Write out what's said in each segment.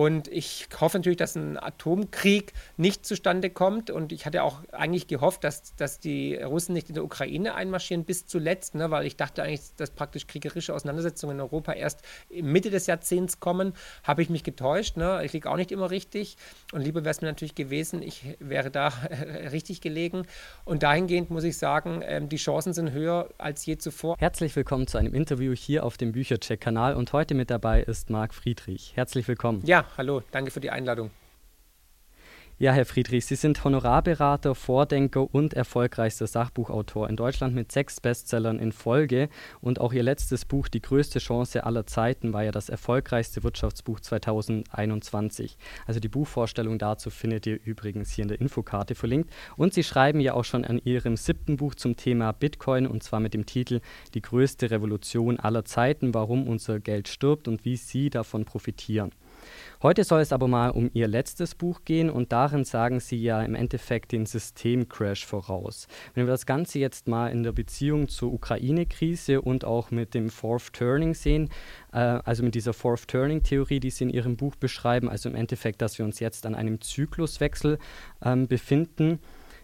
Und ich hoffe natürlich, dass ein Atomkrieg nicht zustande kommt. Und ich hatte auch eigentlich gehofft, dass, dass die Russen nicht in der Ukraine einmarschieren bis zuletzt, ne? weil ich dachte eigentlich, dass praktisch kriegerische Auseinandersetzungen in Europa erst Mitte des Jahrzehnts kommen. Habe ich mich getäuscht. Ne? Ich liege auch nicht immer richtig. Und lieber wäre es mir natürlich gewesen, ich wäre da richtig gelegen. Und dahingehend muss ich sagen, ähm, die Chancen sind höher als je zuvor. Herzlich willkommen zu einem Interview hier auf dem Büchercheck-Kanal. Und heute mit dabei ist Marc Friedrich. Herzlich willkommen. Ja, hallo, danke für die Einladung. Ja, Herr Friedrich, Sie sind Honorarberater, Vordenker und erfolgreichster Sachbuchautor in Deutschland mit sechs Bestsellern in Folge. Und auch Ihr letztes Buch, Die größte Chance aller Zeiten, war ja das erfolgreichste Wirtschaftsbuch 2021. Also die Buchvorstellung dazu findet ihr übrigens hier in der Infokarte verlinkt. Und Sie schreiben ja auch schon an Ihrem siebten Buch zum Thema Bitcoin und zwar mit dem Titel Die größte Revolution aller Zeiten, warum unser Geld stirbt und wie Sie davon profitieren. Heute soll es aber mal um Ihr letztes Buch gehen und darin sagen Sie ja im Endeffekt den Systemcrash voraus. Wenn wir das Ganze jetzt mal in der Beziehung zur Ukraine-Krise und auch mit dem Fourth Turning sehen, äh, also mit dieser Fourth Turning-Theorie, die Sie in Ihrem Buch beschreiben, also im Endeffekt, dass wir uns jetzt an einem Zykluswechsel ähm, befinden,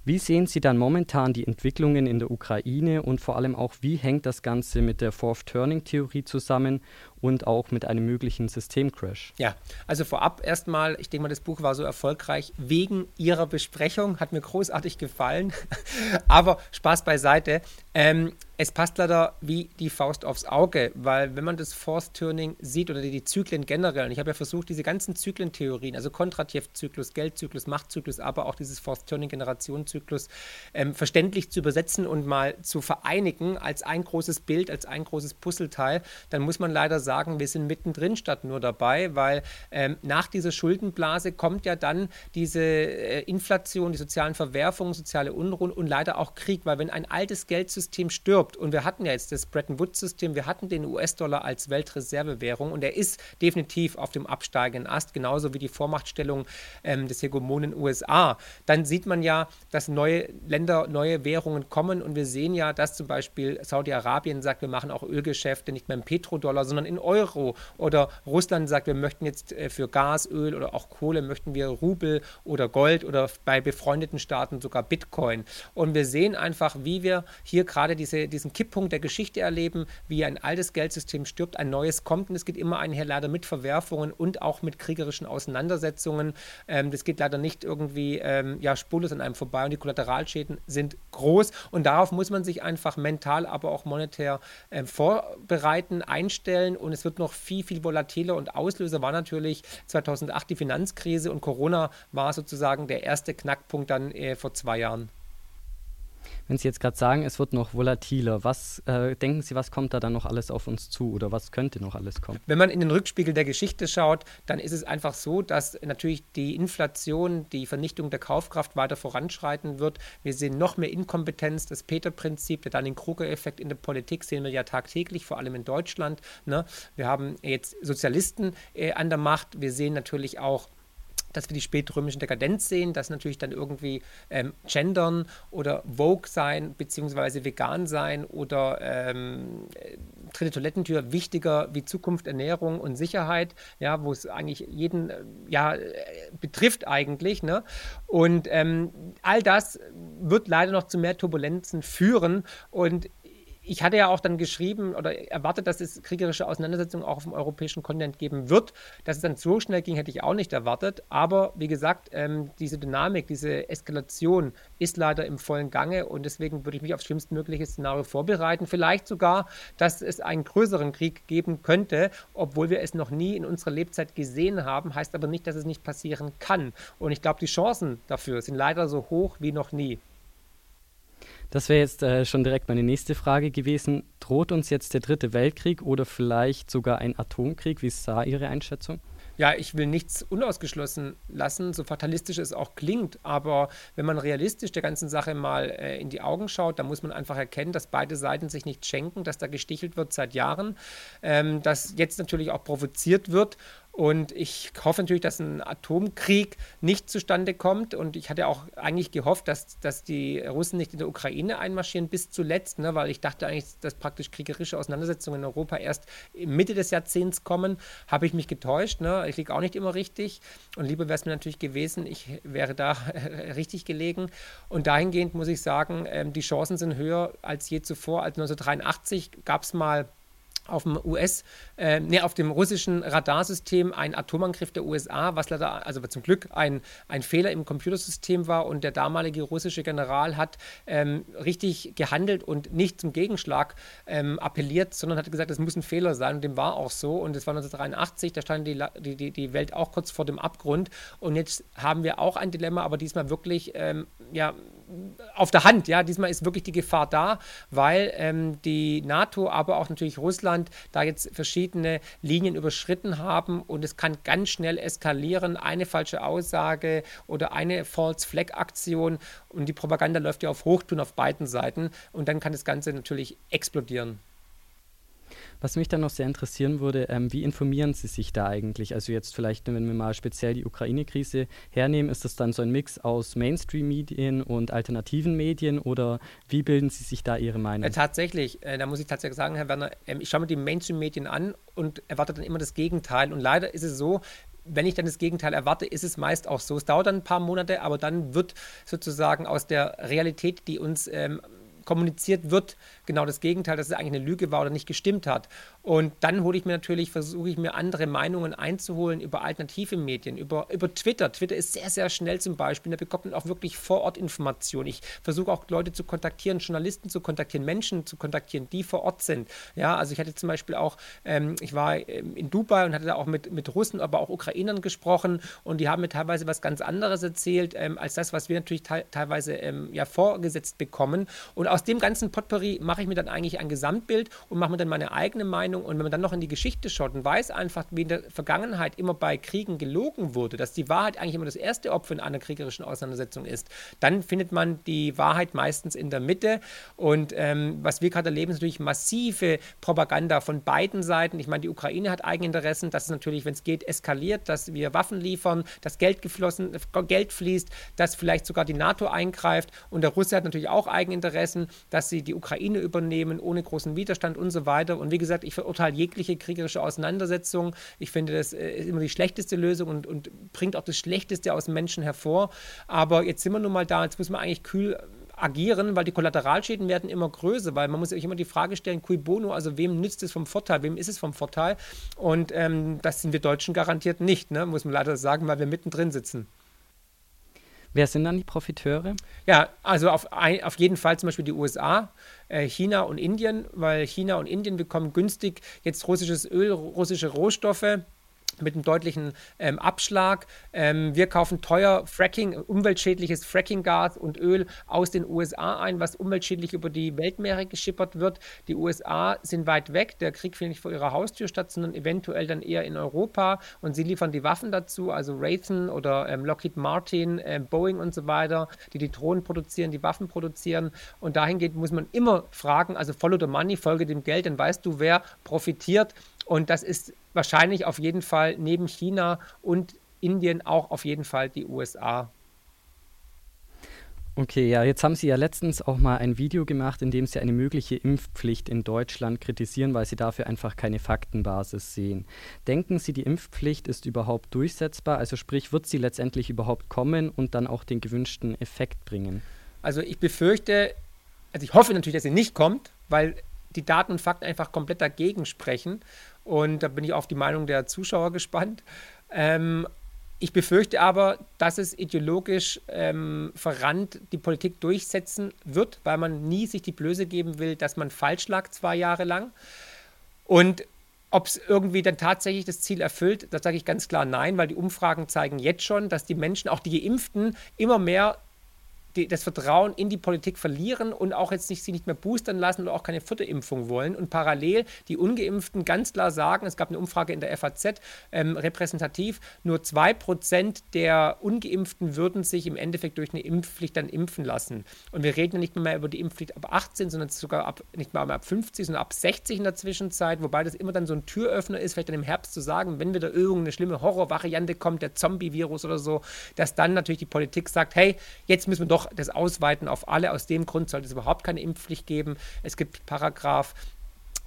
wie sehen Sie dann momentan die Entwicklungen in der Ukraine und vor allem auch, wie hängt das Ganze mit der Fourth Turning Theorie zusammen und auch mit einem möglichen Systemcrash? Ja, also vorab erstmal, ich denke mal, das Buch war so erfolgreich wegen Ihrer Besprechung, hat mir großartig gefallen, aber Spaß beiseite. Ähm, es passt leider wie die Faust aufs Auge, weil wenn man das Force Turning sieht oder die, Zyklen generell, und ich habe ja versucht, diese ganzen Zyklentheorien, also Kontratjev-Zyklus, Geldzyklus, Machtzyklus, aber auch dieses Force Turning Generationenzyklus ähm, verständlich zu übersetzen und mal zu vereinigen als ein großes Bild, als ein großes Puzzleteil, dann muss man leider sagen, wir sind mittendrin statt nur dabei, weil ähm, nach dieser Schuldenblase kommt ja dann diese äh, Inflation, die sozialen Verwerfungen, soziale Unruhen und leider auch Krieg, weil wenn ein altes Geldsystem stirbt. Und wir hatten ja jetzt das Bretton Woods-System, wir hatten den US-Dollar als Weltreservewährung und er ist definitiv auf dem absteigenden Ast, genauso wie die Vormachtstellung ähm, des Hegemonen USA. Dann sieht man ja, dass neue Länder, neue Währungen kommen und wir sehen ja, dass zum Beispiel Saudi-Arabien sagt, wir machen auch Ölgeschäfte nicht mehr im Petrodollar, sondern in Euro. Oder Russland sagt, wir möchten jetzt äh, für Gas, Öl oder auch Kohle möchten wir Rubel oder Gold oder bei befreundeten Staaten sogar Bitcoin. Und wir sehen einfach, wie wir hier gerade diese, diesen Kipppunkt der Geschichte erleben, wie ein altes Geldsystem stirbt, ein neues kommt und es geht immer einher leider mit Verwerfungen und auch mit kriegerischen Auseinandersetzungen. Ähm, das geht leider nicht irgendwie ähm, ja, spurlos an einem vorbei und die Kollateralschäden sind groß und darauf muss man sich einfach mental, aber auch monetär äh, vorbereiten, einstellen und es wird noch viel, viel volatiler und Auslöser war natürlich 2008 die Finanzkrise und Corona war sozusagen der erste Knackpunkt dann äh, vor zwei Jahren. Wenn Sie jetzt gerade sagen, es wird noch volatiler, was äh, denken Sie, was kommt da dann noch alles auf uns zu oder was könnte noch alles kommen? Wenn man in den Rückspiegel der Geschichte schaut, dann ist es einfach so, dass natürlich die Inflation, die Vernichtung der Kaufkraft weiter voranschreiten wird. Wir sehen noch mehr Inkompetenz, das Peter-Prinzip, der Dunning-Kruger-Effekt in der Politik sehen wir ja tagtäglich, vor allem in Deutschland. Ne? Wir haben jetzt Sozialisten äh, an der Macht. Wir sehen natürlich auch dass wir die spätrömische Dekadenz sehen, dass natürlich dann irgendwie ähm, gendern oder Vogue sein, beziehungsweise vegan sein oder ähm, dritte Toilettentür wichtiger wie Zukunft, Ernährung und Sicherheit, ja, wo es eigentlich jeden äh, ja, äh, betrifft eigentlich. Ne? Und ähm, all das wird leider noch zu mehr Turbulenzen führen. Und ich hatte ja auch dann geschrieben oder erwartet, dass es kriegerische Auseinandersetzungen auch auf dem europäischen Kontinent geben wird. Dass es dann so schnell ging, hätte ich auch nicht erwartet. Aber wie gesagt, ähm, diese Dynamik, diese Eskalation ist leider im vollen Gange und deswegen würde ich mich aufs schlimmstmögliche Szenario vorbereiten. Vielleicht sogar, dass es einen größeren Krieg geben könnte, obwohl wir es noch nie in unserer Lebzeit gesehen haben, heißt aber nicht, dass es nicht passieren kann. Und ich glaube, die Chancen dafür sind leider so hoch wie noch nie. Das wäre jetzt äh, schon direkt meine nächste Frage gewesen. Droht uns jetzt der dritte Weltkrieg oder vielleicht sogar ein Atomkrieg? Wie da Ihre Einschätzung? ja, ich will nichts unausgeschlossen lassen, so fatalistisch es auch klingt, aber wenn man realistisch der ganzen Sache mal äh, in die Augen schaut, dann muss man einfach erkennen, dass beide Seiten sich nicht schenken, dass da gestichelt wird seit Jahren, ähm, dass jetzt natürlich auch provoziert wird Und ich hoffe natürlich, dass ein Atomkrieg nicht zustande kommt. Und ich hatte auch eigentlich gehofft, dass, dass die Russen nicht in der Ukraine einmarschieren bis zuletzt, ne? weil ich dachte eigentlich, dass praktisch kriegerische Auseinandersetzungen in Europa erst Mitte des Jahrzehnts kommen. Habe ich mich getäuscht. Ne? Ich liege auch nicht immer richtig. Und lieber wäre es mir natürlich gewesen, ich wäre da richtig gelegen. Und dahingehend muss ich sagen, ähm, die Chancen sind höher als je zuvor. Als 1983 gab es mal auf dem US, äh, nee, auf dem russischen Radarsystem ein Atomangriff der USA, was leider, also zum Glück ein, ein Fehler im Computersystem war. Und der damalige russische General hat ähm, richtig gehandelt und nicht zum Gegenschlag ähm, appelliert, sondern hat gesagt, es muss ein Fehler sein. Und dem war auch so. Und es war 1983, da stand die, die, die Welt auch kurz vor dem Abgrund. Und jetzt haben wir auch ein Dilemma, aber diesmal wirklich, ähm, ja, auf der Hand. Ja, diesmal ist wirklich die Gefahr da, weil ähm, die NATO, aber auch natürlich Russland da jetzt verschiedene Linien überschritten haben und es kann ganz schnell eskalieren. Eine falsche Aussage oder eine False Flag Aktion und die Propaganda läuft ja auf Hochtun auf beiden Seiten und dann kann das Ganze natürlich explodieren. Was mich dann noch sehr interessieren würde, ähm, wie informieren Sie sich da eigentlich? Also jetzt vielleicht, wenn wir mal speziell die Ukraine-Krise hernehmen, ist das dann so ein Mix aus Mainstream-Medien und alternativen Medien oder wie bilden Sie sich da Ihre Meinung? Äh, tatsächlich, äh, da muss ich tatsächlich sagen, Herr Werner, äh, ich schaue mir die Mainstream-Medien an und erwarte dann immer das Gegenteil. Und leider ist es so, wenn ich dann das Gegenteil erwarte, ist es meist auch so. Es dauert dann ein paar Monate, aber dann wird sozusagen aus der Realität, die uns ähm, kommuniziert wird, genau das Gegenteil, dass es eigentlich eine Lüge war oder nicht gestimmt hat. Und dann hole ich mir natürlich, versuche ich mir andere Meinungen einzuholen über alternative Medien, über, über Twitter. Twitter ist sehr, sehr schnell zum Beispiel. Da bekommt man auch wirklich vor Ort Informationen. Ich versuche auch Leute zu kontaktieren, Journalisten zu kontaktieren, Menschen zu kontaktieren, die vor Ort sind. Ja, also ich hatte zum Beispiel auch, ähm, ich war ähm, in Dubai und hatte da auch mit, mit Russen, aber auch Ukrainern gesprochen und die haben mir teilweise was ganz anderes erzählt, ähm, als das, was wir natürlich te teilweise ähm, ja vorgesetzt bekommen. Und aus dem ganzen Potpourri mache ich mir dann eigentlich ein Gesamtbild und mache mir dann meine eigene Meinung. Und wenn man dann noch in die Geschichte schaut und weiß einfach, wie in der Vergangenheit immer bei Kriegen gelogen wurde, dass die Wahrheit eigentlich immer das erste Opfer in einer kriegerischen Auseinandersetzung ist, dann findet man die Wahrheit meistens in der Mitte. Und ähm, was wir gerade erleben, ist natürlich massive Propaganda von beiden Seiten. Ich meine, die Ukraine hat Eigeninteressen, dass es natürlich, wenn es geht, eskaliert, dass wir Waffen liefern, dass Geld geflossen, Geld fließt, dass vielleicht sogar die NATO eingreift. Und der Russe hat natürlich auch Eigeninteressen dass sie die Ukraine übernehmen ohne großen Widerstand und so weiter. Und wie gesagt, ich verurteile jegliche kriegerische Auseinandersetzung. Ich finde, das äh, ist immer die schlechteste Lösung und, und bringt auch das Schlechteste aus Menschen hervor. Aber jetzt sind wir nun mal da, jetzt muss man eigentlich kühl agieren, weil die Kollateralschäden werden immer größer, weil man muss sich immer die Frage stellen, cui bono, also wem nützt es vom Vorteil, wem ist es vom Vorteil? Und ähm, das sind wir Deutschen garantiert nicht, ne? muss man leider sagen, weil wir mittendrin sitzen. Wer sind dann die Profiteure? Ja, also auf, auf jeden Fall zum Beispiel die USA, äh, China und Indien, weil China und Indien bekommen günstig jetzt russisches Öl, russische Rohstoffe mit einem deutlichen ähm, Abschlag. Ähm, wir kaufen teuer Fracking, umweltschädliches Frackinggas und Öl aus den USA ein, was umweltschädlich über die Weltmeere geschippert wird. Die USA sind weit weg. Der Krieg findet nicht vor ihrer Haustür statt, sondern eventuell dann eher in Europa. Und sie liefern die Waffen dazu, also Raytheon oder ähm, Lockheed Martin, ähm, Boeing und so weiter, die die Drohnen produzieren, die Waffen produzieren. Und dahingehend muss man immer fragen, also follow the money, folge dem Geld, dann weißt du, wer profitiert. Und das ist wahrscheinlich auf jeden Fall neben China und Indien auch auf jeden Fall die USA. Okay, ja, jetzt haben Sie ja letztens auch mal ein Video gemacht, in dem Sie eine mögliche Impfpflicht in Deutschland kritisieren, weil Sie dafür einfach keine Faktenbasis sehen. Denken Sie, die Impfpflicht ist überhaupt durchsetzbar? Also sprich, wird sie letztendlich überhaupt kommen und dann auch den gewünschten Effekt bringen? Also ich befürchte, also ich hoffe natürlich, dass sie nicht kommt, weil die Daten und Fakten einfach komplett dagegen sprechen. Und da bin ich auf die Meinung der Zuschauer gespannt. Ähm, ich befürchte aber, dass es ideologisch ähm, verrannt die Politik durchsetzen wird, weil man nie sich die Blöße geben will, dass man falsch lag zwei Jahre lang. Und ob es irgendwie dann tatsächlich das Ziel erfüllt, da sage ich ganz klar nein, weil die Umfragen zeigen jetzt schon, dass die Menschen, auch die Geimpften, immer mehr die, das Vertrauen in die Politik verlieren und auch jetzt nicht, sie nicht mehr boostern lassen oder auch keine vierte Impfung wollen. Und parallel die Ungeimpften ganz klar sagen, es gab eine Umfrage in der FAZ, ähm, repräsentativ, nur 2% der Ungeimpften würden sich im Endeffekt durch eine Impfpflicht dann impfen lassen. Und wir reden ja nicht mehr über die Impfpflicht ab 18, sondern sogar ab, nicht mal ab 50, sondern ab 60 in der Zwischenzeit, wobei das immer dann so ein Türöffner ist, vielleicht dann im Herbst zu sagen, wenn wieder irgendeine schlimme Horrorvariante kommt, der Zombie-Virus oder so, dass dann natürlich die Politik sagt, hey, jetzt müssen wir doch das ausweiten auf alle. Aus dem Grund sollte es überhaupt keine Impfpflicht geben. Es gibt Paragraph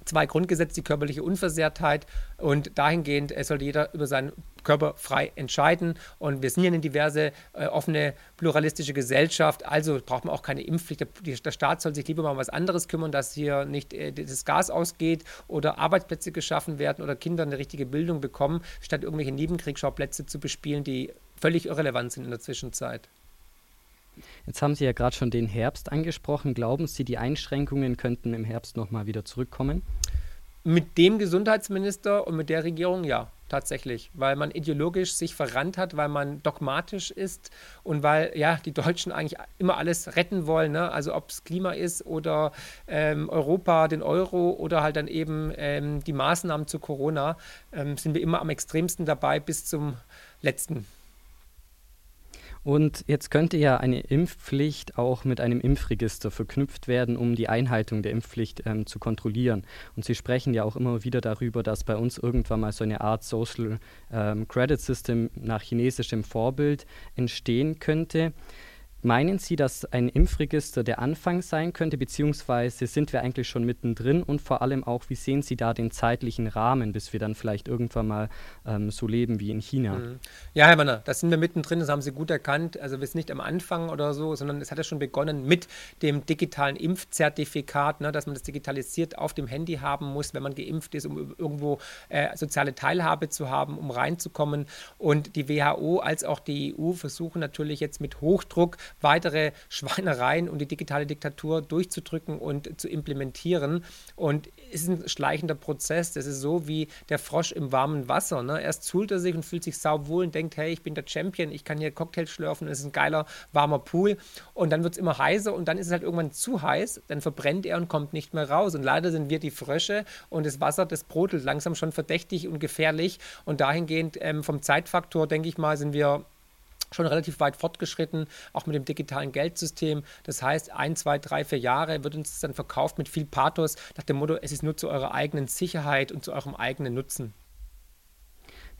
zwei Grundgesetze, die körperliche Unversehrtheit und dahingehend äh, sollte jeder über seinen Körper frei entscheiden und wir sind ja eine diverse, äh, offene, pluralistische Gesellschaft, also braucht man auch keine Impfpflicht. Der, der, Staat soll sich lieber mal um was anderes kümmern, dass hier nicht äh, das Gas ausgeht oder Arbeitsplätze geschaffen werden oder Kinder eine richtige Bildung bekommen, statt irgendwelche Nebenkriegsschauplätze zu bespielen, die völlig irrelevant sind in der Zwischenzeit. Jetzt haben Sie ja gerade schon den Herbst angesprochen. Glauben Sie, die Einschränkungen könnten im Herbst nochmal wieder zurückkommen? Mit dem Gesundheitsminister und mit der Regierung ja, tatsächlich, weil man ideologisch sich verrannt hat, weil man dogmatisch ist und weil ja die Deutschen eigentlich immer alles retten wollen, ne? also ob es Klima ist oder ähm, Europa, den Euro oder halt dann eben ähm, die Maßnahmen zu Corona, ähm, sind wir immer am extremsten dabei bis zum letzten. Und jetzt könnte ja eine Impfpflicht auch mit einem Impfregister verknüpft werden, um die Einhaltung der Impfpflicht ähm, zu kontrollieren. Und Sie sprechen ja auch immer wieder darüber, dass bei uns irgendwann mal so eine Art Social ähm, Credit System nach chinesischem Vorbild entstehen könnte. Meinen Sie, dass ein Impfregister der Anfang sein könnte, beziehungsweise sind wir eigentlich schon mittendrin und vor allem auch, wie sehen Sie da den zeitlichen Rahmen, bis wir dann vielleicht irgendwann mal ähm, so leben wie in China? Mhm. Ja, Herr Manner, da sind wir mittendrin, das haben Sie gut erkannt. Also wir sind nicht am Anfang oder so, sondern es hat ja schon begonnen mit dem digitalen Impfzertifikat, ne, dass man das digitalisiert auf dem Handy haben muss, wenn man geimpft ist, um irgendwo äh, soziale Teilhabe zu haben, um reinzukommen. Und die WHO als auch die EU versuchen natürlich jetzt mit Hochdruck weitere Schweinereien und die digitale Diktatur durchzudrücken und zu implementieren. Und es ist ein schleichender Prozess. Das ist so wie der Frosch im warmen Wasser. Ne? Erst zult er sich und fühlt sich sauwohl und denkt, hey, ich bin der Champion, ich kann hier Cocktails schlürfen, es ist ein geiler, warmer Pool. Und dann wird es immer heißer und dann ist es halt irgendwann zu heiß, dann verbrennt er und kommt nicht mehr raus. Und leider sind wir die Frösche und das Wasser, das brodelt langsam schon verdächtig und gefährlich. Und dahingehend ähm, vom Zeitfaktor, denke ich mal, sind wir schon relativ weit fortgeschritten, auch mit dem digitalen Geldsystem. Das heißt, ein, zwei, drei, vier Jahre wird uns das dann verkauft mit viel Pathos nach dem Motto, es ist nur zu eurer eigenen Sicherheit und zu eurem eigenen Nutzen.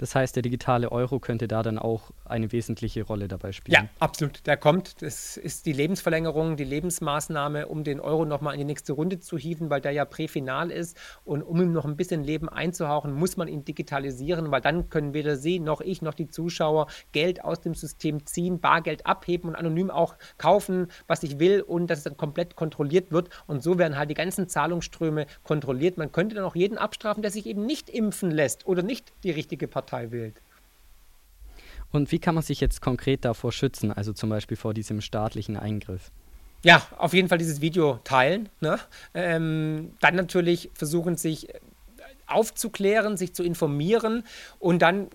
Das heißt, der digitale Euro könnte da dann auch eine wesentliche Rolle dabei spielen. Ja, absolut. Der kommt. Das ist die Lebensverlängerung, die Lebensmaßnahme, um den Euro nochmal in die nächste Runde zu hieven, weil der ja präfinal ist. Und um ihm noch ein bisschen Leben einzuhauchen, muss man ihn digitalisieren, weil dann können weder Sie noch ich noch die Zuschauer Geld aus dem System ziehen, Bargeld abheben und anonym auch kaufen, was ich will und dass es dann komplett kontrolliert wird. Und so werden halt die ganzen Zahlungsströme kontrolliert. Man könnte dann auch jeden abstrafen, der sich eben nicht impfen lässt oder nicht die richtige Partei Partei wählt. Und wie kann man sich jetzt konkret davor schützen, also zum Beispiel vor diesem staatlichen Eingriff? Ja, auf jeden Fall dieses Video teilen. Ne? Ähm, dann natürlich versuchen, sich aufzuklären, sich zu informieren und dann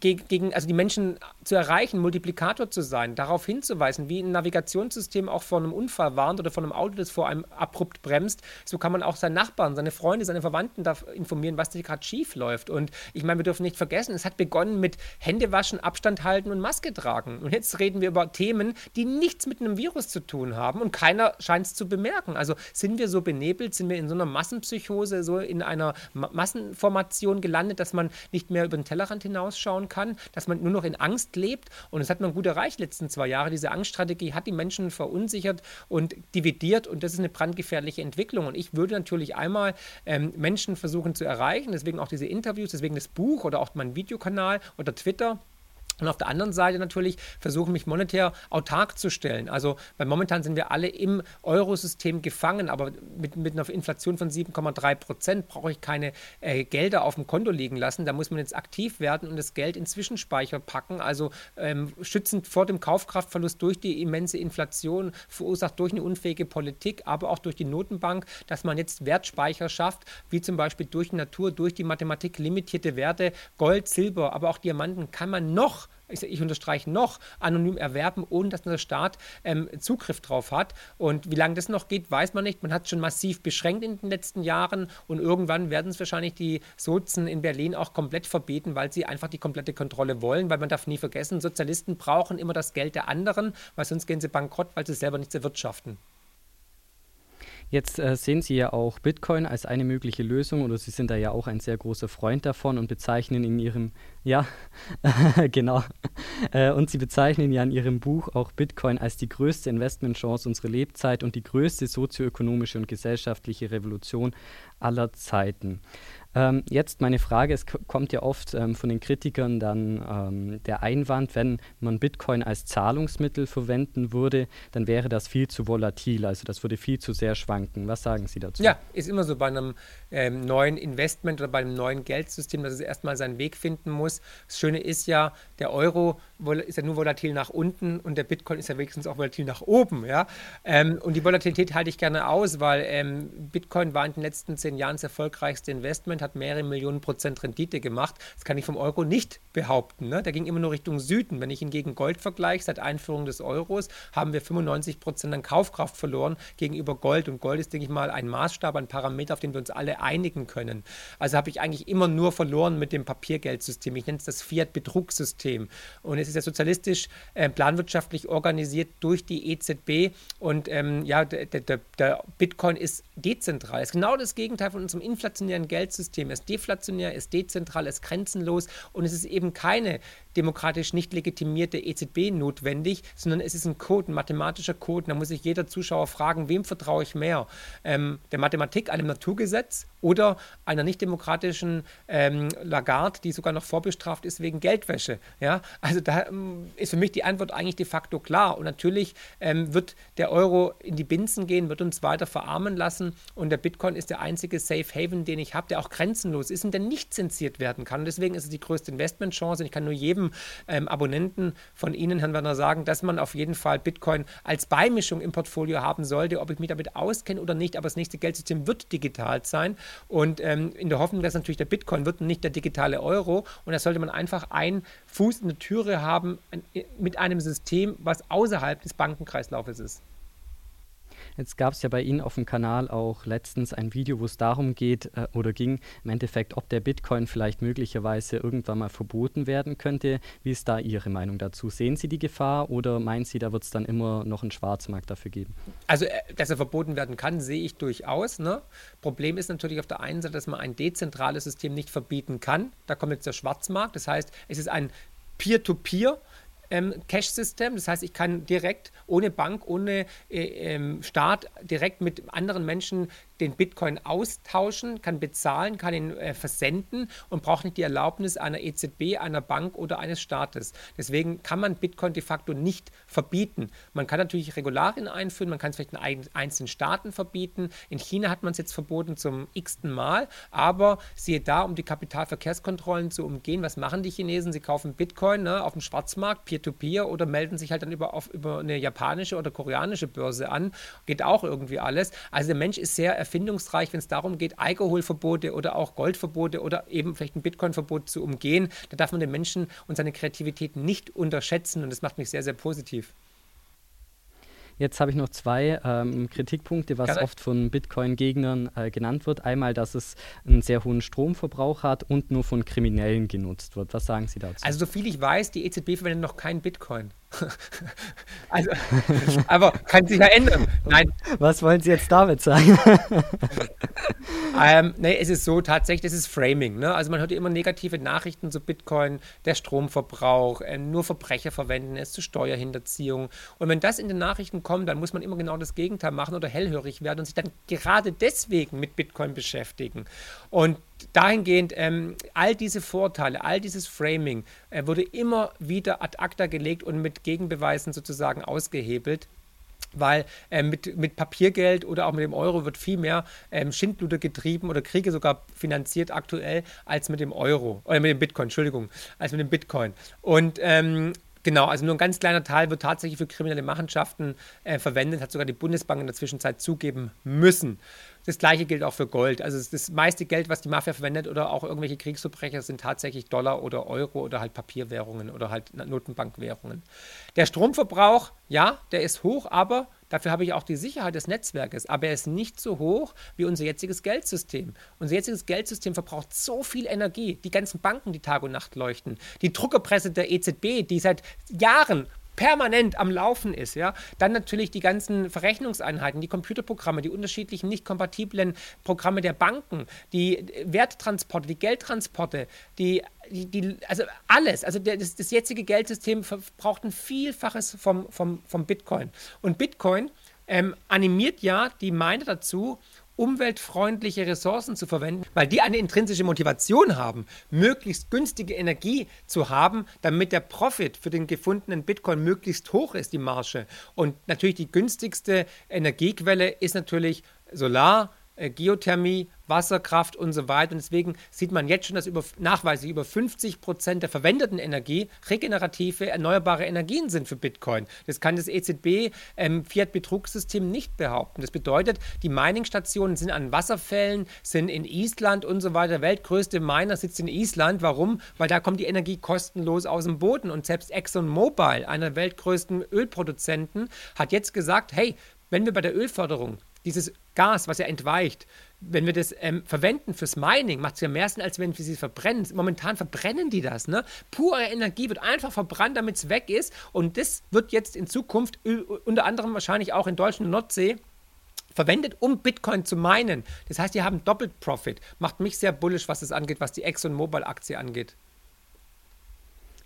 gegen, also die Menschen zu erreichen, Multiplikator zu sein, darauf hinzuweisen, wie ein Navigationssystem auch vor einem Unfall warnt oder vor einem Auto, das vor einem abrupt bremst, so kann man auch seinen Nachbarn, seine Freunde, seine Verwandten informieren, was da gerade schief läuft. Und ich meine, wir dürfen nicht vergessen, es hat begonnen mit Händewaschen, Abstand halten und Maske tragen. Und jetzt reden wir über Themen, die nichts mit einem Virus zu tun haben und keiner scheint es zu bemerken. Also sind wir so benebelt, sind wir in so einer Massenpsychose, so in einer Massenformation gelandet, dass man nicht mehr über den Tellerrand hinausschauen kann, dass man nur noch in Angst lebt. Und das hat man gut erreicht letzten zwei Jahre. Diese Angststrategie hat die Menschen verunsichert und dividiert und das ist eine brandgefährliche Entwicklung. Und ich würde natürlich einmal ähm, Menschen versuchen zu erreichen, deswegen auch diese Interviews, deswegen das Buch oder auch mein Videokanal oder Twitter und auf der anderen Seite natürlich versuchen, mich monetär autark zu stellen. Also, weil momentan sind wir alle im Eurosystem gefangen, aber mit, mit einer Inflation von 7,3 Prozent brauche ich keine äh, Gelder auf dem Konto liegen lassen. Da muss man jetzt aktiv werden und das Geld in Zwischenspeicher packen. Also ähm, schützend vor dem Kaufkraftverlust durch die immense Inflation, verursacht durch eine unfähige Politik, aber auch durch die Notenbank, dass man jetzt Wertspeicher schafft, wie zum Beispiel durch Natur, durch die Mathematik limitierte Werte, Gold, Silber, aber auch Diamanten kann man noch ich, ich, unterstreiche noch, anonym erwerben, ohne dass der Staat ähm, Zugriff drauf hat. Und wie lange das noch geht, weiß man nicht. Man hat es schon massiv beschränkt in den letzten Jahren und irgendwann werden es wahrscheinlich die Sozen in Berlin auch komplett verbieten, weil sie einfach die komplette Kontrolle wollen, weil man darf nie vergessen, Sozialisten brauchen immer das Geld der anderen, weil sonst gehen sie bankrott, weil sie selber nichts erwirtschaften. Jetzt äh, sehen Sie ja auch Bitcoin als eine mögliche Lösung oder Sie sind da ja auch ein sehr großer Freund davon und bezeichnen in Ihrem, ja, genau, äh, und Sie bezeichnen ja in Ihrem Buch auch Bitcoin als die größte Investmentchance unserer Lebzeit und die größte sozioökonomische und gesellschaftliche Revolution aller Zeiten. Ähm, jetzt meine Frage, es kommt ja oft ähm, von den Kritikern dann ähm, der Einwand, wenn man Bitcoin als Zahlungsmittel verwenden würde, dann wäre das viel zu volatil, also das würde viel zu sehr schwanken. Was sagen Sie dazu? Ja, ist immer so bei einem ähm, neuen Investment oder bei einem neuen Geldsystem, dass es erstmal seinen Weg finden muss. Das Schöne ist ja, der Euro ist ja nur volatil nach unten und der Bitcoin ist ja wenigstens auch volatil nach oben. Ja? Ähm, und die Volatilität halte ich gerne aus, weil ähm, Bitcoin war in den letzten zehn Jahren das erfolgreichste Investment, hat mehrere Millionen Prozent Rendite gemacht. Das kann ich vom Euro nicht behaupten. Ne? Der ging immer nur Richtung Süden. Wenn ich ihn gegen Gold vergleiche, seit Einführung des Euros, haben wir 95 Prozent an Kaufkraft verloren gegenüber Gold. Und Gold ist, denke ich mal, ein Maßstab, ein Parameter, auf den wir uns alle einigen können. Also habe ich eigentlich immer nur verloren mit dem Papiergeldsystem. Ich nenne es das Fiat-Betrugssystem. Und es ist ja sozialistisch äh, planwirtschaftlich organisiert durch die EZB. Und ähm, ja, der, der, der Bitcoin ist dezentral. Es ist genau das Gegenteil von unserem inflationären Geldsystem. Es ist deflationär, ist dezentral, ist grenzenlos und es ist eben keine demokratisch nicht legitimierte EZB notwendig, sondern es ist ein Code, ein mathematischer Code. Da muss sich jeder Zuschauer fragen, wem vertraue ich mehr? Ähm, der Mathematik, einem Naturgesetz oder einer nicht demokratischen ähm, Lagarde, die sogar noch vorbestraft ist wegen Geldwäsche. Ja? Also da ähm, ist für mich die Antwort eigentlich de facto klar. Und natürlich ähm, wird der Euro in die Binsen gehen, wird uns weiter verarmen lassen. Und der Bitcoin ist der einzige Safe Haven, den ich habe, der auch grenzenlos ist und der nicht zensiert werden kann. Und deswegen ist es die größte Investmentchance. Und ich kann nur jedem ähm, Abonnenten von Ihnen, Herrn Werner, sagen, dass man auf jeden Fall Bitcoin als Beimischung im Portfolio haben sollte, ob ich mich damit auskenne oder nicht. Aber das nächste Geldsystem wird digital sein. Und ähm, in der Hoffnung, dass natürlich der Bitcoin wird und nicht der digitale Euro. Und da sollte man einfach einen Fuß in der Türe haben mit einem System, was außerhalb des Bankenkreislaufes ist. Jetzt gab es ja bei Ihnen auf dem Kanal auch letztens ein Video, wo es darum geht äh, oder ging, im Endeffekt, ob der Bitcoin vielleicht möglicherweise irgendwann mal verboten werden könnte. Wie ist da Ihre Meinung dazu? Sehen Sie die Gefahr oder meinen Sie, da wird es dann immer noch einen Schwarzmarkt dafür geben? Also, äh, dass er verboten werden kann, sehe ich durchaus. Ne? Problem ist natürlich auf der einen Seite, dass man ein dezentrales System nicht verbieten kann. Da kommt jetzt der Schwarzmarkt. Das heißt, es ist ein Peer-to-Peer. -Peer ähm, Cash-System. Das heißt, ich kann direkt ohne Bank, ohne äh, ähm, Staat direkt mit anderen Menschen den Bitcoin austauschen, kann bezahlen, kann ihn äh, versenden und braucht nicht die Erlaubnis einer EZB, einer Bank oder eines Staates. Deswegen kann man Bitcoin de facto nicht verbieten. Man kann natürlich Regularien einführen, man kann es vielleicht in einzelnen Staaten verbieten. In China hat man es jetzt verboten zum x-ten Mal, aber siehe da, um die Kapitalverkehrskontrollen zu umgehen, was machen die Chinesen? Sie kaufen Bitcoin ne, auf dem Schwarzmarkt, Peer-to-Peer -Peer, oder melden sich halt dann über, auf, über eine japanische oder koreanische Börse an. Geht auch irgendwie alles. Also der Mensch ist sehr erfindungsreich, wenn es darum geht, Alkoholverbote oder auch Goldverbote oder eben vielleicht ein Bitcoin-Verbot zu umgehen. Da darf man den Menschen und seine Kreativität nicht unterschätzen und das macht mich sehr, sehr positiv. Jetzt habe ich noch zwei ähm, Kritikpunkte, was oft von Bitcoin-Gegnern äh, genannt wird. Einmal, dass es einen sehr hohen Stromverbrauch hat und nur von Kriminellen genutzt wird. Was sagen Sie dazu? Also, soviel ich weiß, die EZB verwendet noch keinen Bitcoin. also, aber kann sich ja ändern. Nein. Was wollen Sie jetzt damit sagen? ähm, nee, es ist so tatsächlich, es ist Framing. Ne? Also man hört ja immer negative Nachrichten zu Bitcoin, der Stromverbrauch, äh, nur Verbrecher verwenden es zur Steuerhinterziehung. Und wenn das in den Nachrichten kommt, dann muss man immer genau das Gegenteil machen oder hellhörig werden und sich dann gerade deswegen mit Bitcoin beschäftigen. Und dahingehend, ähm, all diese Vorteile, all dieses Framing äh, wurde immer wieder ad acta gelegt und mit Gegenbeweisen sozusagen ausgehebelt weil äh, mit, mit Papiergeld oder auch mit dem Euro wird viel mehr ähm, Schindluder getrieben oder Kriege sogar finanziert aktuell als mit dem Euro, oder mit dem Bitcoin, Entschuldigung, als mit dem Bitcoin. Und ähm, Genau, also nur ein ganz kleiner Teil wird tatsächlich für kriminelle Machenschaften äh, verwendet, hat sogar die Bundesbank in der Zwischenzeit zugeben müssen. Das gleiche gilt auch für Gold. Also das meiste Geld, was die Mafia verwendet oder auch irgendwelche Kriegsverbrecher, sind tatsächlich Dollar oder Euro oder halt Papierwährungen oder halt Notenbankwährungen. Der Stromverbrauch, ja, der ist hoch, aber dafür habe ich auch die Sicherheit des Netzwerkes. Aber er ist nicht so hoch wie unser jetziges Geldsystem. Unser jetziges Geldsystem verbraucht so viel Energie. Die ganzen Banken, die Tag und Nacht leuchten. Die Druckerpresse der EZB, die seit Jahren permanent am Laufen ist, ja, dann natürlich die ganzen Verrechnungseinheiten, die Computerprogramme, die unterschiedlichen nicht kompatiblen Programme der Banken, die Werttransporte, die Geldtransporte, die, die, die also alles, also der, das, das, jetzige Geldsystem braucht ein Vielfaches vom, vom, vom Bitcoin. Und Bitcoin ähm, animiert ja die Miner dazu, umweltfreundliche Ressourcen zu verwenden, weil die eine intrinsische Motivation haben, möglichst günstige Energie zu haben, damit der Profit für den gefundenen Bitcoin möglichst hoch ist, die Marge. Und natürlich die günstigste Energiequelle ist natürlich Solar, äh, Geothermie, Wasserkraft und so weiter. Und deswegen sieht man jetzt schon, dass über, nachweislich über 50 Prozent der verwendeten Energie regenerative, erneuerbare Energien sind für Bitcoin. Das kann das EZB ähm, nicht behaupten. Das bedeutet, die Mining-Stationen sind an Wasserfällen, sind in Island und so weiter. Der weltgrößte Miner sitzt in Island. Warum? Weil da kommt die Energie kostenlos aus dem Boden. Und selbst ExxonMobil, einer der weltgrößten Ölproduzenten, hat jetzt gesagt, hey, wenn wir bei der Ölförderung dieses Gas, was ja entweicht, wenn wir das ähm, verwenden fürs Mining, macht es ja mehr Sinn, als wenn wir sie verbrennen. Momentan verbrennen die das. Ne? Pure Energie wird einfach verbrannt, damit es weg ist. Und das wird jetzt in Zukunft unter anderem wahrscheinlich auch in Deutschland und Nordsee verwendet, um Bitcoin zu meinen. Das heißt, die haben doppelt Profit. Macht mich sehr bullisch, was das angeht, was die ExxonMobil-Aktie angeht.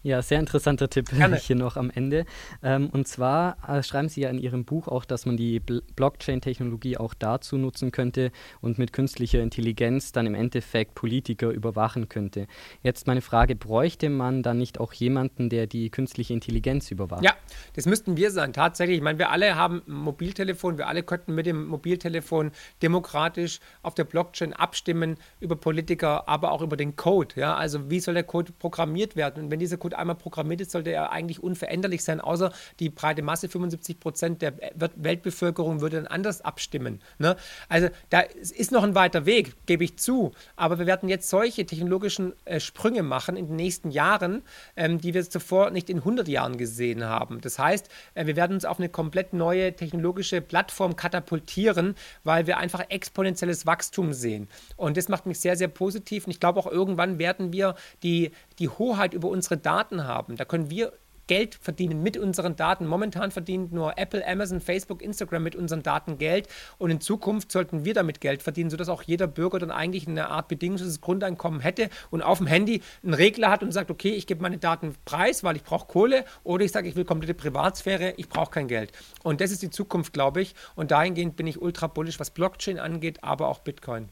Ja, sehr interessanter Tipp Gerne. hier noch am Ende. Ähm, und zwar äh, schreiben Sie ja in Ihrem Buch auch, dass man die Blockchain-Technologie auch dazu nutzen könnte und mit künstlicher Intelligenz dann im Endeffekt Politiker überwachen könnte. Jetzt meine Frage, bräuchte man dann nicht auch jemanden, der die künstliche Intelligenz überwacht? Ja, das müssten wir sein, tatsächlich. Ich meine, wir alle haben ein Mobiltelefon, wir alle könnten mit dem Mobiltelefon demokratisch auf der Blockchain abstimmen über Politiker, aber auch über den Code. Ja? Also wie soll der Code programmiert werden? Und wenn dieser Code Code einmal programmiert ist, sollte er eigentlich unveränderlich sein, außer die breite Masse, 75 Prozent der Weltbevölkerung würde dann anders abstimmen. Ne? Also da ist noch ein weiter Weg, gebe ich zu. Aber wir werden jetzt solche technologischen äh, Sprünge machen in den nächsten Jahren, ähm, die wir zuvor nicht in 100 Jahren gesehen haben. Das heißt, äh, wir werden uns auf eine komplett neue technologische Plattform katapultieren, weil wir einfach exponentielles Wachstum sehen. Und das macht mich sehr, sehr positiv. Und ich glaube auch irgendwann werden wir die, die Hoheit über unsere Daten Daten haben. Da können wir Geld verdienen mit unseren Daten. Momentan verdient nur Apple, Amazon, Facebook, Instagram mit unseren Daten Geld und in Zukunft sollten wir damit Geld verdienen, sodass auch jeder Bürger dann eigentlich eine Art bedingungsloses Grundeinkommen hätte und auf dem Handy einen Regler hat und sagt, okay, ich gebe meine Daten preis, weil ich brauche Kohle oder ich sage, ich will komplette Privatsphäre, ich brauche kein Geld. Und das ist die Zukunft, glaube ich. Und dahingehend bin ich ultra bullisch, was Blockchain angeht, aber auch Bitcoin.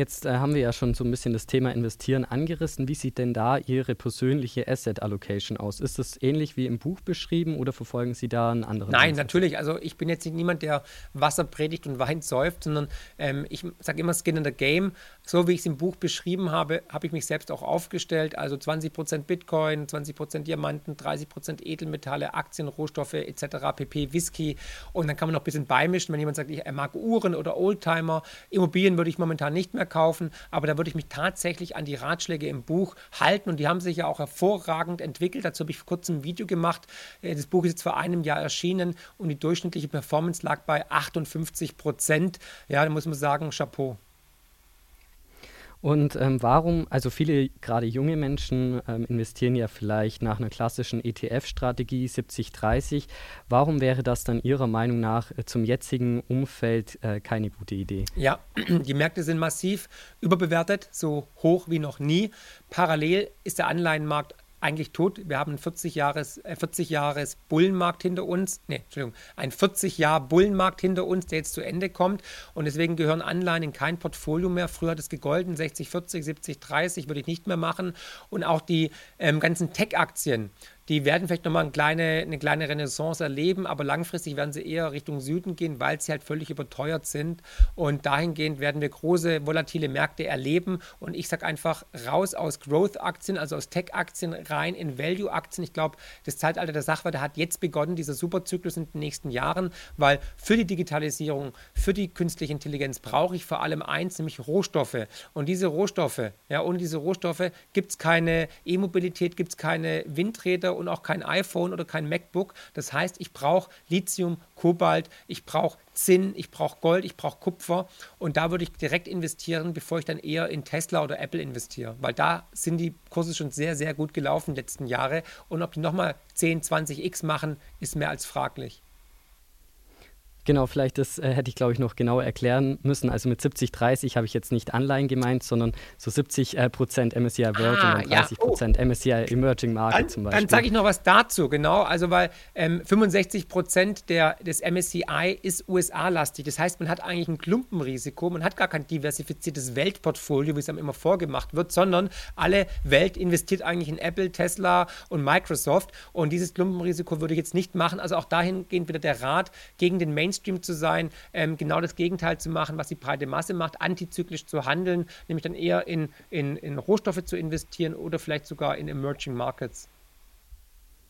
Jetzt äh, haben wir ja schon so ein bisschen das Thema Investieren angerissen. Wie sieht denn da Ihre persönliche Asset Allocation aus? Ist das ähnlich wie im Buch beschrieben oder verfolgen Sie da einen anderen? Nein, Ansatz? natürlich. Also ich bin jetzt nicht niemand, der Wasser predigt und Wein säuft, sondern ähm, ich sage immer Skin in the Game. So wie ich es im Buch beschrieben habe, habe ich mich selbst auch aufgestellt. Also 20% Bitcoin, 20% Diamanten, 30% Edelmetalle, Aktien, Rohstoffe etc. pp, Whisky. Und dann kann man noch ein bisschen beimischen, wenn jemand sagt, er mag Uhren oder Oldtimer. Immobilien würde ich momentan nicht mehr kaufen, aber da würde ich mich tatsächlich an die Ratschläge im Buch halten und die haben sich ja auch hervorragend entwickelt. Dazu habe ich vor kurzem ein Video gemacht. Äh, das Buch ist jetzt vor einem Jahr erschienen und die durchschnittliche Performance lag bei 58 Prozent. Ja, da muss man sagen, Chapeau. Und ähm, warum, also viele, gerade junge Menschen, ähm, investieren ja vielleicht nach einer klassischen ETF-Strategie 70-30. Warum wäre das dann Ihrer Meinung nach äh, zum jetzigen Umfeld äh, keine gute Idee? Ja, die Märkte sind massiv überbewertet, so hoch wie noch nie. Parallel ist der Anleihenmarkt eigentlich tot. Wir haben einen 40 Jahres, äh, 40 Jahres Bullenmarkt hinter uns. Ne, Entschuldigung, ein 40 Jahr Bullenmarkt hinter uns, der jetzt zu Ende kommt. Und deswegen gehören Anleihen in kein Portfolio mehr. Früher hat es gegolten, 60, 40, 70, 30 würde ich nicht mehr machen. Und auch die ähm, ganzen Tech-Aktien, Die werden vielleicht nochmal eine kleine, eine kleine Renaissance erleben, aber langfristig werden sie eher Richtung Süden gehen, weil sie halt völlig überteuert sind. Und dahingehend werden wir große volatile Märkte erleben. Und ich sage einfach raus aus Growth-Aktien, also aus Tech-Aktien, rein in Value-Aktien. Ich glaube, das Zeitalter der Sachwerte hat jetzt begonnen, dieser Superzyklus in den nächsten Jahren, weil für die Digitalisierung, für die künstliche Intelligenz brauche ich vor allem eins, nämlich Rohstoffe. Und diese Rohstoffe, ja, ohne diese Rohstoffe gibt es keine E-Mobilität, gibt es keine Windräder und auch kein iPhone oder kein MacBook. Das heißt, ich brauche Lithium, Kobalt, ich brauche Zinn, ich brauche Gold, ich brauche Kupfer und da würde ich direkt investieren, bevor ich dann eher in Tesla oder Apple investiere, weil da sind die Kurse schon sehr, sehr gut gelaufen letzten Jahre und ob die nochmal 10, 20x machen, ist mehr als fraglich. Genau, vielleicht das äh, hätte ich, glaube ich, noch genauer erklären müssen. Also mit 70, 30 habe ich jetzt nicht Anleihen gemeint, sondern so 70 äh, Prozent MSCI World ah, und 30 Prozent ja. oh. MSCI Emerging Market dann, zum Beispiel. Dann sage ich noch was dazu, genau. Also weil ähm, 65 Prozent des MSCI ist USA-lastig. Das heißt, man hat eigentlich ein Klumpenrisiko. Man hat gar kein diversifiziertes Weltportfolio, wie es einem immer vorgemacht wird, sondern alle Welt investiert eigentlich in Apple, Tesla und Microsoft. Und dieses Klumpenrisiko würde ich jetzt nicht machen. Also auch dahingehend wieder der Rat gegen den Mainstream Mainstream zu sein, ähm, genau das Gegenteil zu machen, was die breite Masse macht, antizyklisch zu handeln, nämlich dann eher in, in, in Rohstoffe zu investieren oder vielleicht sogar in Emerging Markets.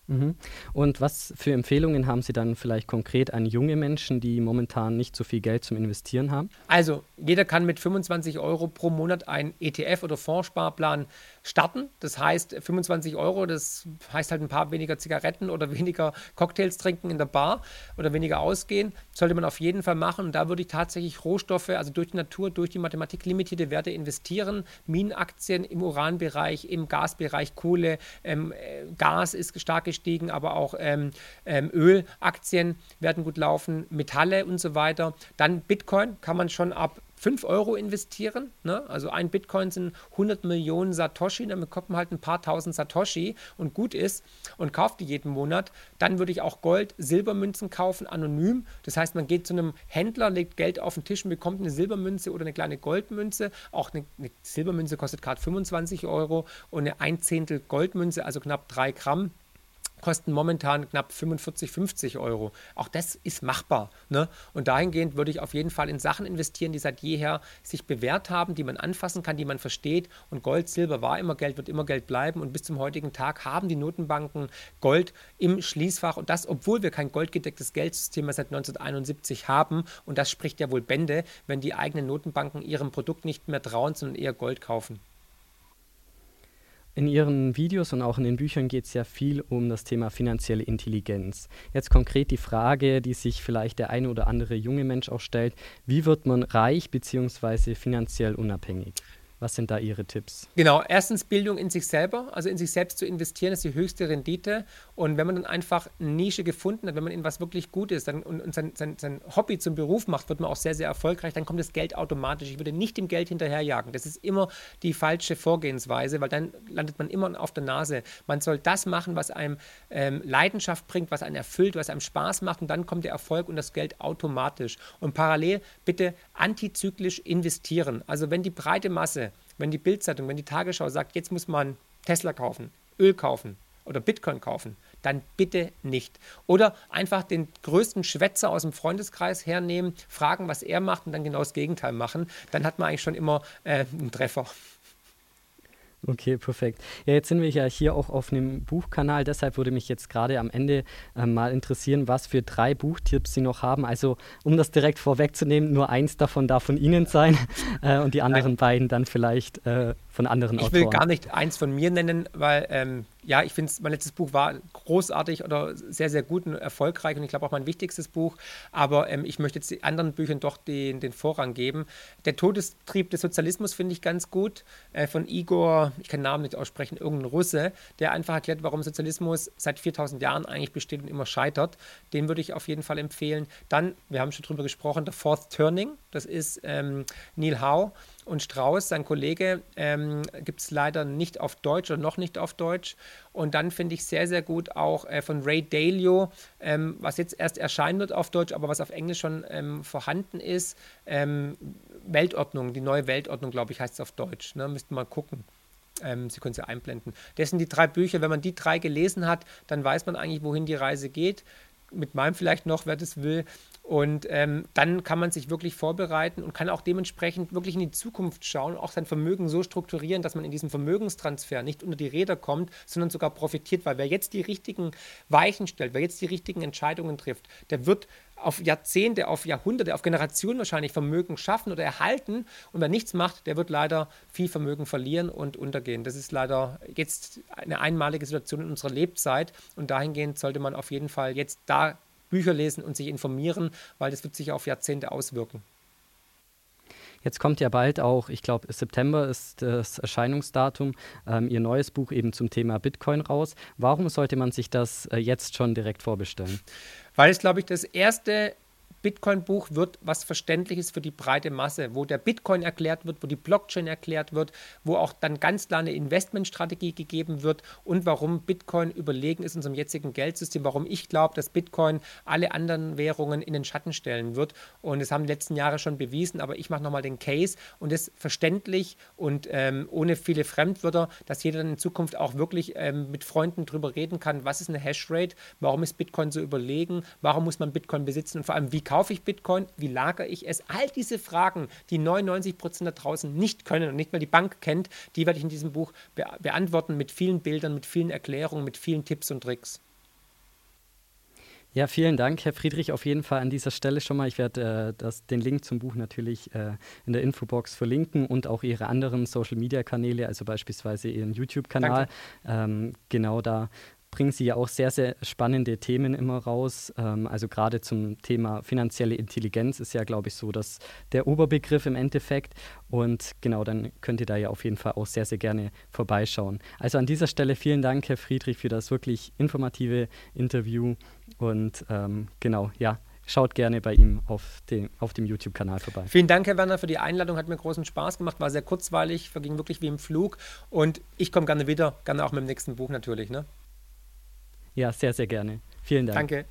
Mhm. Und was für Empfehlungen haben Sie dann vielleicht konkret an junge Menschen, die momentan nicht so viel Geld zum Investieren haben? Also, jeder kann mit 25 Euro pro Monat einen ETF oder Fondssparplan starten. Das heißt, 25 Euro, das heißt halt ein paar weniger Zigaretten oder weniger Cocktails trinken in der Bar oder weniger ausgehen. Sollte man auf jeden Fall machen. Und da würde ich tatsächlich Rohstoffe, also durch die Natur, durch die Mathematik limitierte Werte investieren. Minenaktien im Uranbereich, im Gasbereich, Kohle, ähm, äh, Gas ist stark gestiegen, aber auch ähm, ähm, Ölaktien werden gut laufen, Metalle und so weiter. Dann Bitcoin kann man schon ab 5 Euro investieren. Ne? Also ein Bitcoin sind 100 Millionen Satoshi, damit kommt man halt ein paar tausend Satoshi und gut ist und kauft die jeden Monat. Dann würde ich auch Gold, Silbermünzen kaufen, anonym. Das heißt, man geht zu einem Händler, legt Geld auf den Tisch und bekommt eine Silbermünze oder eine kleine Goldmünze. Auch eine, eine Silbermünze kostet gerade 25 Euro und eine ein Zehntel Goldmünze, also knapp 3 Gramm kosten momentan knapp 45, 50 Euro. Auch das ist machbar. Ne? Und dahingehend würde ich auf jeden Fall in Sachen investieren, die seit jeher sich bewährt haben, die man anfassen kann, die man versteht. Und Gold, Silber war immer Geld, wird immer Geld bleiben. Und bis zum heutigen Tag haben die Notenbanken Gold im Schließfach. Und das, obwohl wir kein goldgedecktes Geldsystem mehr seit 1971 haben. Und das spricht ja wohl Bände, wenn die eigenen Notenbanken ihrem Produkt nicht mehr trauen, sondern eher Gold kaufen. In Ihren Videos und auch in den Büchern geht es ja viel um das Thema finanzielle Intelligenz. Jetzt konkret die Frage, die sich vielleicht der eine oder andere junge Mensch auch stellt, wie wird man reich bzw. finanziell unabhängig? Was sind da Ihre Tipps? Genau, erstens Bildung in sich selber, also in sich selbst zu investieren, ist die höchste Rendite. Und wenn man dann einfach eine Nische gefunden hat, wenn man in was wirklich gut ist dann, und, und sein, sein, sein, Hobby zum Beruf macht, wird man auch sehr, sehr erfolgreich, dann kommt das Geld automatisch. Ich würde nicht dem Geld hinterherjagen. Das ist immer die falsche Vorgehensweise, weil dann landet man immer auf der Nase. Man soll das machen, was einem ähm, Leidenschaft bringt, was einen erfüllt, was einem Spaß macht und dann kommt der Erfolg und das Geld automatisch. Und parallel bitte antizyklisch investieren. Also wenn die breite Masse wenn die Bildzeitung, wenn die Tagesschau sagt, jetzt muss man Tesla kaufen, Öl kaufen oder Bitcoin kaufen, dann bitte nicht. Oder einfach den größten Schwätzer aus dem Freundeskreis hernehmen, fragen, was er macht und dann genau das Gegenteil machen. Dann hat man eigentlich schon immer äh, einen Treffer. Okay, perfekt. Ja, jetzt sind wir ja hier auch auf einem Buchkanal, deshalb würde mich jetzt gerade am Ende äh, mal interessieren, was für drei Buchtipps Sie noch haben. Also, um das direkt vorwegzunehmen, nur eins davon darf von Ihnen sein äh, und die anderen Nein. beiden dann vielleicht äh, von anderen ich Autoren. Ich will gar nicht eins von mir nennen, weil ähm, ja, ich finde, mein letztes Buch war großartig oder sehr, sehr gut und erfolgreich und ich glaube auch mein wichtigstes Buch. Aber ähm, ich möchte jetzt den anderen Büchern doch den, den Vorrang geben. Der Todestrieb des Sozialismus finde ich ganz gut äh, von Igor, ich kann den Namen nicht aussprechen, irgendein Russe, der einfach erklärt, warum Sozialismus seit 4000 Jahren eigentlich besteht und immer scheitert. Den würde ich auf jeden Fall empfehlen. Dann, wir haben schon drüber gesprochen, The Fourth Turning, das ist ähm, Neil Howe und Strauß, sein Kollege, ähm, gibt es leider nicht auf Deutsch oder noch nicht auf Deutsch. Und dann finde ich sehr, sehr gut auch äh, von Ray Dalio, ähm, was jetzt erst erscheinen wird auf Deutsch, aber was auf Englisch schon ähm, vorhanden ist. Ähm, Weltordnung, die neue Weltordnung, glaube ich, heißt es auf Deutsch. Ne? Müssten mal gucken. Ähm, Sie können sie einblenden. Das sind die drei Bücher. Wenn man die drei gelesen hat, dann weiß man eigentlich, wohin die Reise geht. Mit meinem vielleicht noch, wer das will. Und ähm, dann kann man sich wirklich vorbereiten und kann auch dementsprechend wirklich in die Zukunft schauen, auch sein Vermögen so strukturieren, dass man in diesem Vermögenstransfer nicht unter die Räder kommt, sondern sogar profitiert, weil wer jetzt die richtigen Weichen stellt, wer jetzt die richtigen Entscheidungen trifft, der wird auf Jahrzehnte, auf Jahrhunderte, auf Generationen wahrscheinlich Vermögen schaffen oder erhalten. Und wer nichts macht, der wird leider viel Vermögen verlieren und untergehen. Das ist leider jetzt eine einmalige Situation in unserer Lebzeit. Und dahingehend sollte man auf jeden Fall jetzt da Bücher lesen und sich informieren, weil das wird sich auf Jahrzehnte auswirken. Jetzt kommt ja bald auch, ich glaube, September ist das Erscheinungsdatum, ähm, Ihr neues Buch eben zum Thema Bitcoin raus. Warum sollte man sich das äh, jetzt schon direkt vorbestellen? Weil es, glaube ich, das erste Bitcoin-Buch wird was Verständliches für die breite Masse, wo der Bitcoin erklärt wird, wo die Blockchain erklärt wird, wo auch dann ganz klar eine Investmentstrategie gegeben wird und warum Bitcoin überlegen ist unserem jetzigen Geldsystem, warum ich glaube, dass Bitcoin alle anderen Währungen in den Schatten stellen wird. Und das haben die letzten Jahre schon bewiesen, aber ich mache nochmal den Case und es verständlich und ähm, ohne viele Fremdwörter, dass jeder dann in Zukunft auch wirklich ähm, mit Freunden darüber reden kann, was ist eine Hashrate, warum ist Bitcoin so überlegen, warum muss man Bitcoin besitzen und vor allem, wie kaufe ich Bitcoin? Wie lagere ich es? All diese Fragen, die 99 Prozent da draußen nicht können und nicht mal die Bank kennt, die werde ich in diesem Buch be beantworten mit vielen Bildern, mit vielen Erklärungen, mit vielen Tipps und Tricks. Ja, vielen Dank, Herr Friedrich. Auf jeden Fall an dieser Stelle schon mal. Ich werde äh, den Link zum Buch natürlich äh, in der Infobox verlinken und auch Ihre anderen Social-Media-Kanäle, also beispielsweise Ihren YouTube-Kanal. Ähm, genau da bringen Sie ja auch sehr, sehr spannende Themen immer raus. Ähm, also gerade zum Thema finanzielle Intelligenz ist ja, glaube ich, so dass der Oberbegriff im Endeffekt. Und genau, dann könnt ihr da ja auf jeden Fall auch sehr, sehr gerne vorbeischauen. Also an dieser Stelle vielen Dank, Herr Friedrich, für das wirklich informative Interview. Und ähm, genau, ja, schaut gerne bei ihm auf, den, auf dem YouTube-Kanal vorbei. Vielen Dank, Herr Werner, für die Einladung. Hat mir großen Spaß gemacht, war sehr kurzweilig, verging wirklich wie im Flug. Und ich komme gerne wieder, gerne auch mit dem nächsten Buch natürlich. Ne? Ja, sehr, sehr gerne. Vielen Dank. Danke.